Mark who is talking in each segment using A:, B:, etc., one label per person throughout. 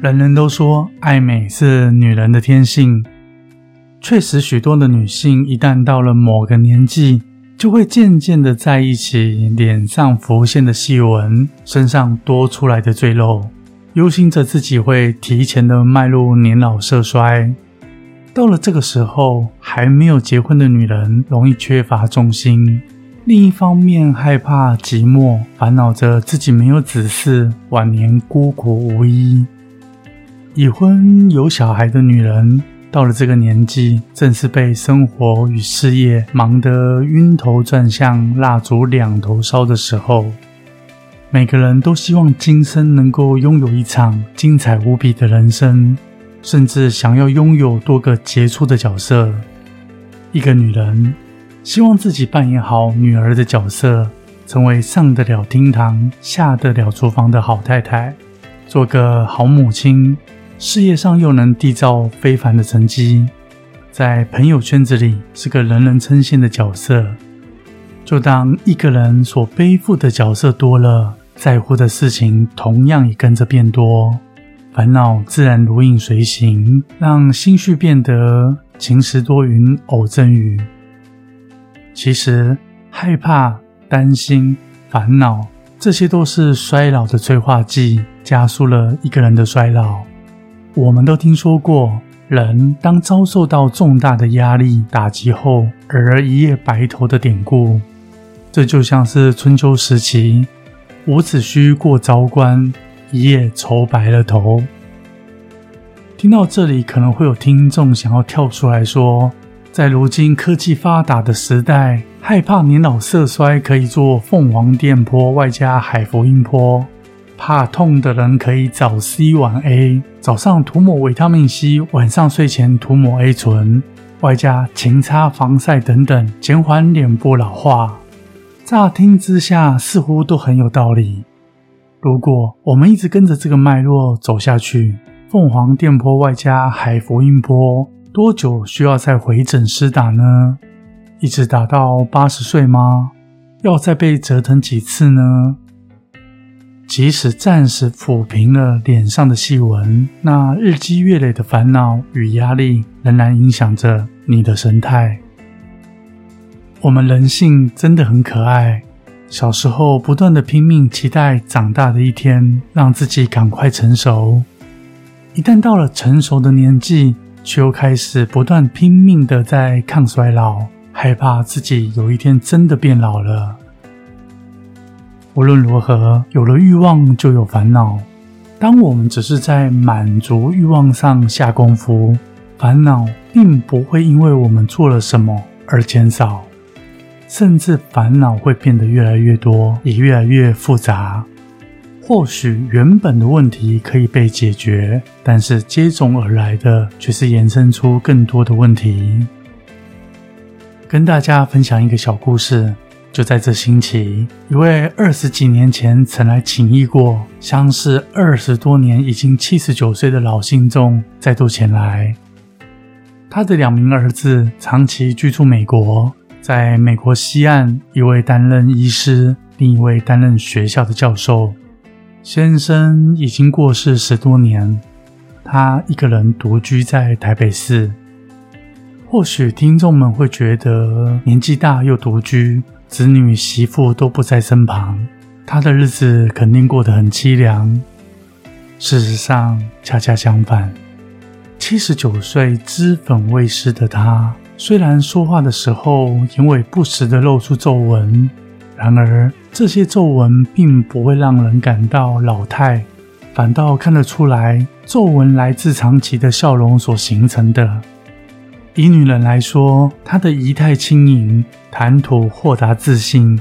A: 人人都说爱美是女人的天性，确实，许多的女性一旦到了某个年纪，就会渐渐的在意起脸上浮现的细纹，身上多出来的赘肉，忧心着自己会提前的迈入年老色衰。到了这个时候，还没有结婚的女人容易缺乏重心，另一方面害怕寂寞，烦恼着自己没有子嗣，晚年孤苦无依。已婚有小孩的女人，到了这个年纪，正是被生活与事业忙得晕头转向、蜡烛两头烧的时候。每个人都希望今生能够拥有一场精彩无比的人生，甚至想要拥有多个杰出的角色。一个女人希望自己扮演好女儿的角色，成为上得了厅堂、下得了厨房的好太太，做个好母亲。事业上又能缔造非凡的成绩，在朋友圈子里是个人人称羡的角色。就当一个人所背负的角色多了，在乎的事情同样也跟着变多，烦恼自然如影随形，让心绪变得晴时多云，偶阵雨。其实，害怕、担心、烦恼，这些都是衰老的催化剂，加速了一个人的衰老。我们都听说过，人当遭受到重大的压力打击后，而一夜白头的典故。这就像是春秋时期，伍子胥过昭关，一夜愁白了头。听到这里，可能会有听众想要跳出来说，在如今科技发达的时代，害怕年老色衰，可以做凤凰电波外加海福音波。怕痛的人可以早 C 晚 A，早上涂抹维他命 C，晚上睡前涂抹 A 醇，外加勤擦防晒等等，减缓脸部老化。乍听之下似乎都很有道理。如果我们一直跟着这个脉络走下去，凤凰电波外加海佛音波，多久需要再回诊施打呢？一直打到八十岁吗？要再被折腾几次呢？即使暂时抚平了脸上的细纹，那日积月累的烦恼与压力仍然影响着你的神态。我们人性真的很可爱，小时候不断的拼命期待长大的一天，让自己赶快成熟；一旦到了成熟的年纪，却又开始不断拼命的在抗衰老，害怕自己有一天真的变老了。无论如何，有了欲望就有烦恼。当我们只是在满足欲望上下功夫，烦恼并不会因为我们做了什么而减少，甚至烦恼会变得越来越多，也越来越复杂。或许原本的问题可以被解决，但是接踵而来的却是延伸出更多的问题。跟大家分享一个小故事。就在这星期，一位二十几年前曾来请益过、相识二十多年、已经七十九岁的老信众再度前来。他的两名儿子长期居住美国，在美国西岸，一位担任医师，另一位担任学校的教授。先生已经过世十多年，他一个人独居在台北市。或许听众们会觉得年纪大又独居。子女媳妇都不在身旁，他的日子肯定过得很凄凉。事实上，恰恰相反，七十九岁脂粉未施的他，虽然说话的时候眼尾不时的露出皱纹，然而这些皱纹并不会让人感到老态，反倒看得出来，皱纹来自长期的笑容所形成的。以女人来说，她的仪态轻盈，谈吐豁达自信，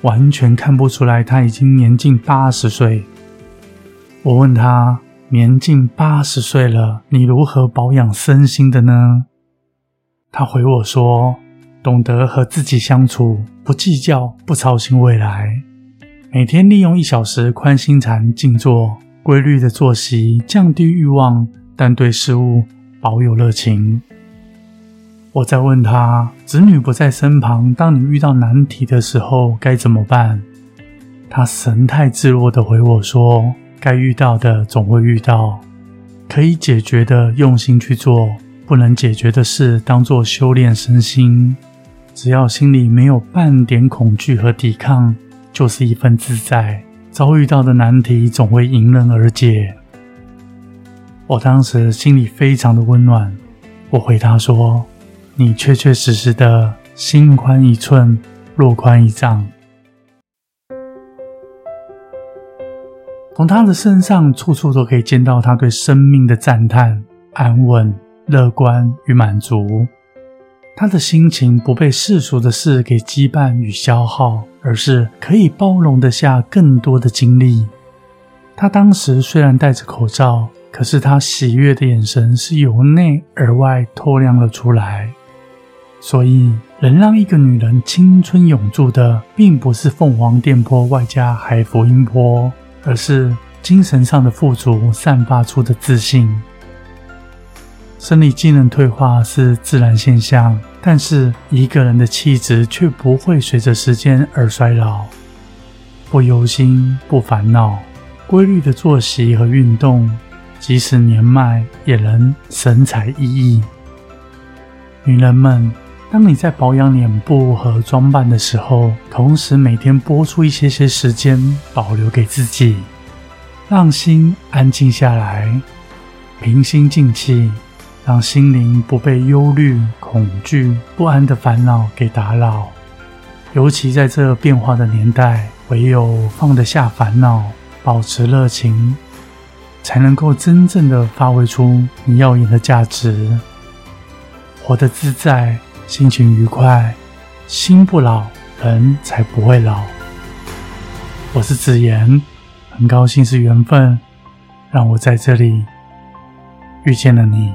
A: 完全看不出来她已经年近八十岁。我问她：“年近八十岁了，你如何保养身心的呢？”她回我说：“懂得和自己相处，不计较，不操心未来，每天利用一小时宽心禅静坐，规律的作息，降低欲望，但对事物保有热情。”我在问他：“子女不在身旁，当你遇到难题的时候该怎么办？”他神态自若的回我说。该遇到的总会遇到，可以解决的用心去做，不能解决的事当做修炼身心。只要心里没有半点恐惧和抵抗，就是一份自在。遭遇到的难题总会迎刃而解。我当时心里非常的温暖。我回答说：“你确确实实的心宽一寸，路宽一丈。”从他的身上，处处都可以见到他对生命的赞叹、安稳、乐观与满足。他的心情不被世俗的事给羁绊与消耗，而是可以包容得下更多的经历。他当时虽然戴着口罩，可是他喜悦的眼神是由内而外透亮了出来。所以，能让一个女人青春永驻的，并不是凤凰电波外加海福音波。而是精神上的富足散发出的自信。生理机能退化是自然现象，但是一个人的气质却不会随着时间而衰老。不忧心，不烦恼，规律的作息和运动，即使年迈也能神采奕奕。女人们，当你在保养脸部和装扮的时候，同时每天拨出一些些时间保留给自己，让心安静下来，平心静气，让心灵不被忧虑、恐惧、不安的烦恼给打扰。尤其在这变化的年代，唯有放得下烦恼，保持热情，才能够真正的发挥出你耀眼的价值，活得自在。心情愉快，心不老，人才不会老。我是子言，很高兴是缘分，让我在这里遇见了你。